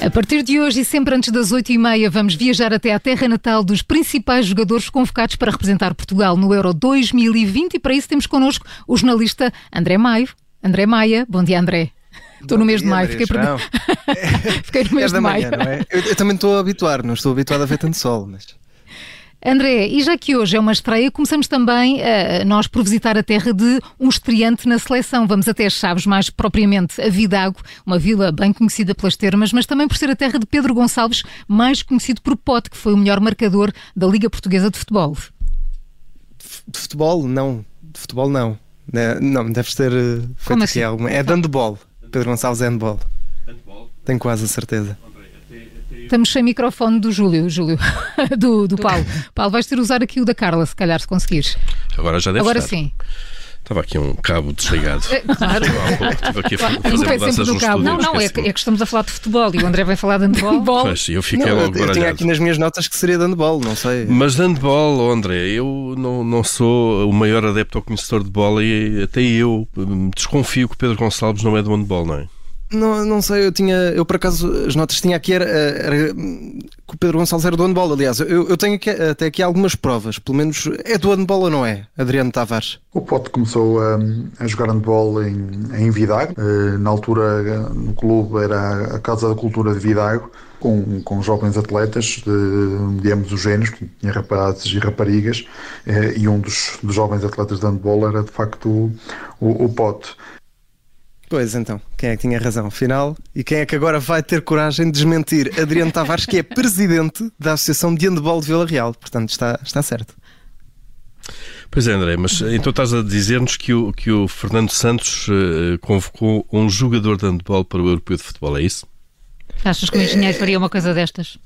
A partir de hoje e sempre antes das 8h30, vamos viajar até à terra natal dos principais jogadores convocados para representar Portugal no Euro 2020 e para isso temos connosco o jornalista André Maio. André Maia, bom dia André. Estou no mês de maio, fiquei, per... fiquei no mês é de maio. Manhã, é? eu, eu, também estou a habituar, não estou habituado a ver tanto sol, mas. André, e já que hoje é uma estreia, começamos também uh, nós por visitar a terra de um estreante na seleção. Vamos até as Chaves, mais propriamente a Vidago, uma vila bem conhecida pelas termas, mas também por ser a terra de Pedro Gonçalves, mais conhecido por Pote, que foi o melhor marcador da Liga Portuguesa de Futebol. De futebol, não. De futebol, não. Não, deve ter uh, feito Como assim? alguma. É de handball. Pedro Gonçalves é handball. handball. Tenho quase a certeza. Estamos sem microfone do Júlio, Júlio, do, do Paulo. Paulo, vais ter de usar aqui o da Carla, se calhar, se conseguires. Agora já deve Agora estar. sim. Estava aqui um cabo desligado. É, claro. Estive aqui a fazer mudanças no cabo. Não, não, é que, é que, estamos a falar de futebol e o André vai falar de handball. Pois, eu fiquei não, logo eu, eu tinha aqui nas minhas notas que seria de handball, não sei. Mas de handball, oh André, eu não, não sou o maior adepto ao conhecedor de bola e até eu hum, desconfio que Pedro Gonçalves não é do handball, não é? Não, não sei, eu tinha, eu por acaso as notas tinha aqui era, era que o Pedro Gonçalves era do handball. Aliás, eu, eu tenho aqui, até aqui algumas provas, pelo menos é do handball ou não é, Adriano Tavares? O Pote começou a, a jogar handball em, em Vidago, eh, na altura no clube era a Casa da Cultura de Vidago, com, com jovens atletas de, de ambos os géneros, tinha rapazes e raparigas, eh, e um dos, dos jovens atletas de handball era de facto o, o, o Pote. Pois então, quem é que tinha razão? Afinal, e quem é que agora vai ter coragem de desmentir? Adriano Tavares, que é presidente da Associação de Handball de Vila Real. Portanto, está, está certo. Pois é, André, mas então estás a dizer-nos que o, que o Fernando Santos uh, convocou um jogador de handball para o Europeu de Futebol, é isso? Achas que o engenheiro é... faria uma coisa destas?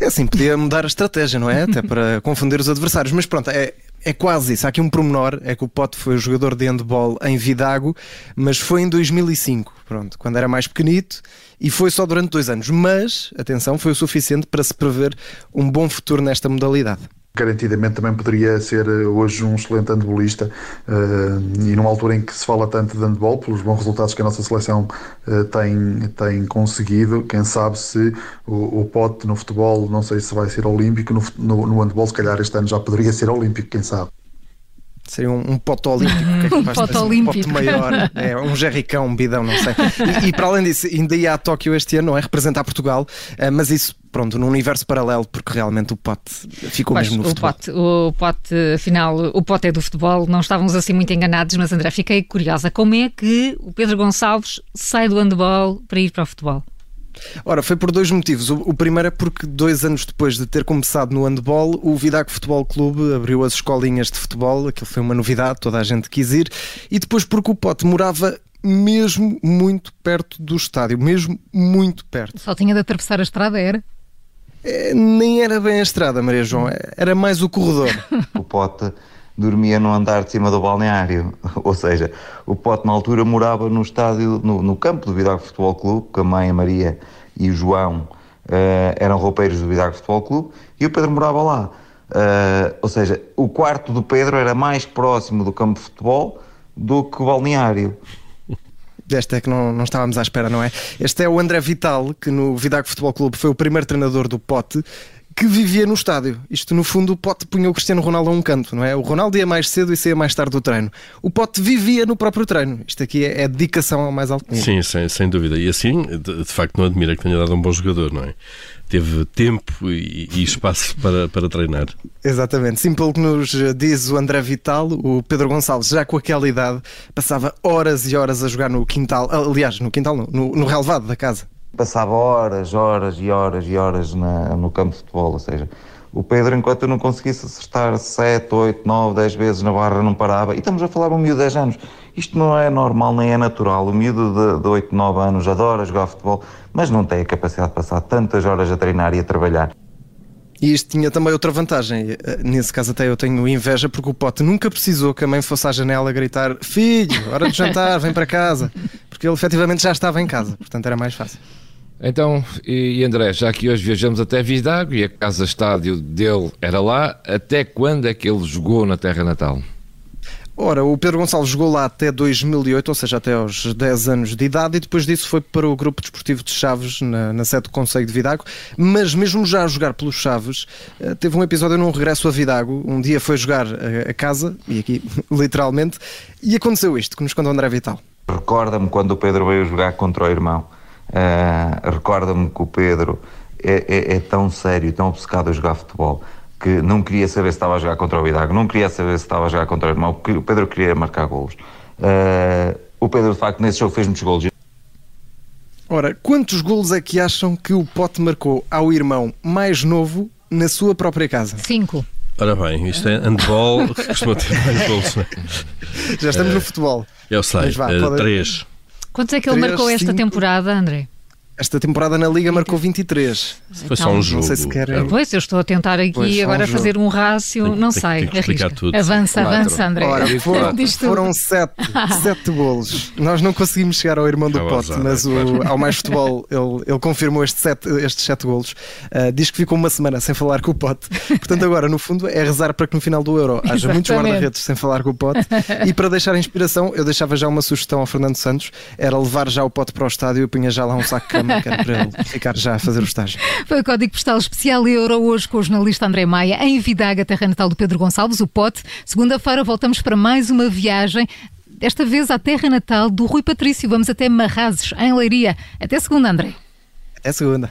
É assim, podia mudar a estratégia, não é? Até para confundir os adversários. Mas pronto, é, é quase isso. Há aqui um promenor, é que o Pote foi jogador de handball em Vidago, mas foi em 2005, pronto, quando era mais pequenito, e foi só durante dois anos. Mas, atenção, foi o suficiente para se prever um bom futuro nesta modalidade garantidamente também poderia ser eh, hoje um excelente handbolista uh, e numa altura em que se fala tanto de handball, pelos bons resultados que a nossa seleção uh, tem, tem conseguido, quem sabe se o, o pote no futebol, não sei se vai ser olímpico, no, no, no handball se calhar este ano já poderia ser olímpico, quem sabe. Seria um, um pote olímpico. Que é que um pote olímpico. Um pote maior. É, um jerricão, um bidão, não sei. E, e, para além disso, ainda ia a Tóquio este ano, não é? Representar Portugal, mas isso, pronto, num universo paralelo, porque realmente o pote ficou pois, mesmo no o futebol. Pote, o pote, afinal, o pote é do futebol, não estávamos assim muito enganados, mas André, fiquei curiosa. Como é que o Pedro Gonçalves sai do handball para ir para o futebol? Ora, foi por dois motivos. O, primeiro é porque dois anos depois de ter começado no handball, o Vidago Futebol Clube abriu as escolinhas de futebol, aquilo foi uma novidade, toda a gente quis ir, e depois porque o Pote morava mesmo muito perto do estádio, mesmo muito perto. Só tinha de atravessar a estrada, era? É, nem era bem a estrada, Maria João, era mais o corredor. o Pote dormia no andar de cima do balneário. Ou seja, o Pote na altura morava no estádio, no, no campo do Vidago Futebol Clube, com a mãe, a Maria e o João uh, eram roupeiros do Vidago Futebol Clube, e o Pedro morava lá. Uh, ou seja, o quarto do Pedro era mais próximo do campo de futebol do que o balneário. Desta é que não, não estávamos à espera, não é? Este é o André Vital, que no Vidago Futebol Clube foi o primeiro treinador do Pote que vivia no estádio. Isto, no fundo, o Pote punha o Cristiano Ronaldo a um canto, não é? O Ronaldo ia mais cedo e saía mais tarde do treino. O Pote vivia no próprio treino. Isto aqui é, é dedicação ao mais alto nível. Sim, sem, sem dúvida. E assim, de, de, facto, não admira que tenha dado um bom jogador, não é? Teve tempo e, e espaço para, para treinar. Exatamente. Sim, pelo que nos diz o André Vital, o Pedro Gonçalves, já com aquela idade, passava horas e horas a jogar no quintal. Aliás, no quintal no, no relevado da casa passava horas, horas e horas e horas na, no campo de futebol, ou seja, o Pedro, enquanto eu não conseguisse acertar 7, 8, 9, 10 vezes na barra, não parava. E estamos a falar de um miúdo de 10 anos. Isto não é normal, nem é natural. O miúdo de, de 8, 9 anos adora jogar futebol, mas não tem a capacidade de passar tantas horas a treinar e a trabalhar. E isto tinha também outra vantagem. Nesse caso, até eu tenho inveja, porque o Pote nunca precisou que a mãe fosse à janela gritar: Filho, hora de jantar, vem para casa. Porque ele efetivamente já estava em casa, portanto era mais fácil. Então, e André, já que hoje viajamos até Vidago e a casa-estádio dele era lá, até quando é que ele jogou na terra natal? Ora, o Pedro Gonçalves jogou lá até 2008, ou seja, até aos 10 anos de idade, e depois disso foi para o Grupo Desportivo de Chaves, na, na sede do Conselho de Vidago. Mas mesmo já a jogar pelos Chaves, eh, teve um episódio num regresso a Vidago. Um dia foi jogar a, a casa, e aqui literalmente, e aconteceu isto, que nos conta o André Vital. Recorda-me quando o Pedro veio jogar contra o irmão. Uh, Recorda-me que o Pedro é, é, é tão sério, tão obcecado a jogar futebol que não queria saber se estava a jogar contra o Vidago, não queria saber se estava a jogar contra o irmão, porque o Pedro queria marcar golos. Uh, o Pedro, de facto, nesse jogo fez muitos golos. Ora, quantos golos é que acham que o Pote marcou ao irmão mais novo na sua própria casa? Cinco. Ora bem, isto é handball, costuma ter mais golos. Né? Já estamos uh, no futebol. Eu sei, vá, uh, pode... três. Quantos é que ele marcou esta cinco... temporada, André? Esta temporada na Liga marcou 23. Foi só um jogo. Não sei se querem... Pois, eu estou a tentar aqui pois, agora um fazer um rácio, não tem, sei. Tem que explicar tudo. Avança, Quatro. avança, André. Ora, foram, foram sete, sete golos. Nós não conseguimos chegar ao irmão do Pote, mas o, ao Mais Futebol ele, ele confirmou estes sete, estes sete golos. Uh, diz que ficou uma semana sem falar com o Pote. Portanto, agora, no fundo, é rezar para que no final do Euro haja Exatamente. muitos guarda-redes sem falar com o Pote. E para deixar inspiração, eu deixava já uma sugestão ao Fernando Santos: era levar já o Pote para o estádio e punha já lá um saco de cama, era para ele ficar já a fazer o estágio. Foi o Código Postal Especial Euro hoje com o jornalista André Maia em Vidaga, terra natal do Pedro Gonçalves, o Pote. Segunda-feira voltamos para mais uma viagem desta vez à terra natal do Rui Patrício. Vamos até Marrazes, em Leiria. Até segunda, André. Até segunda.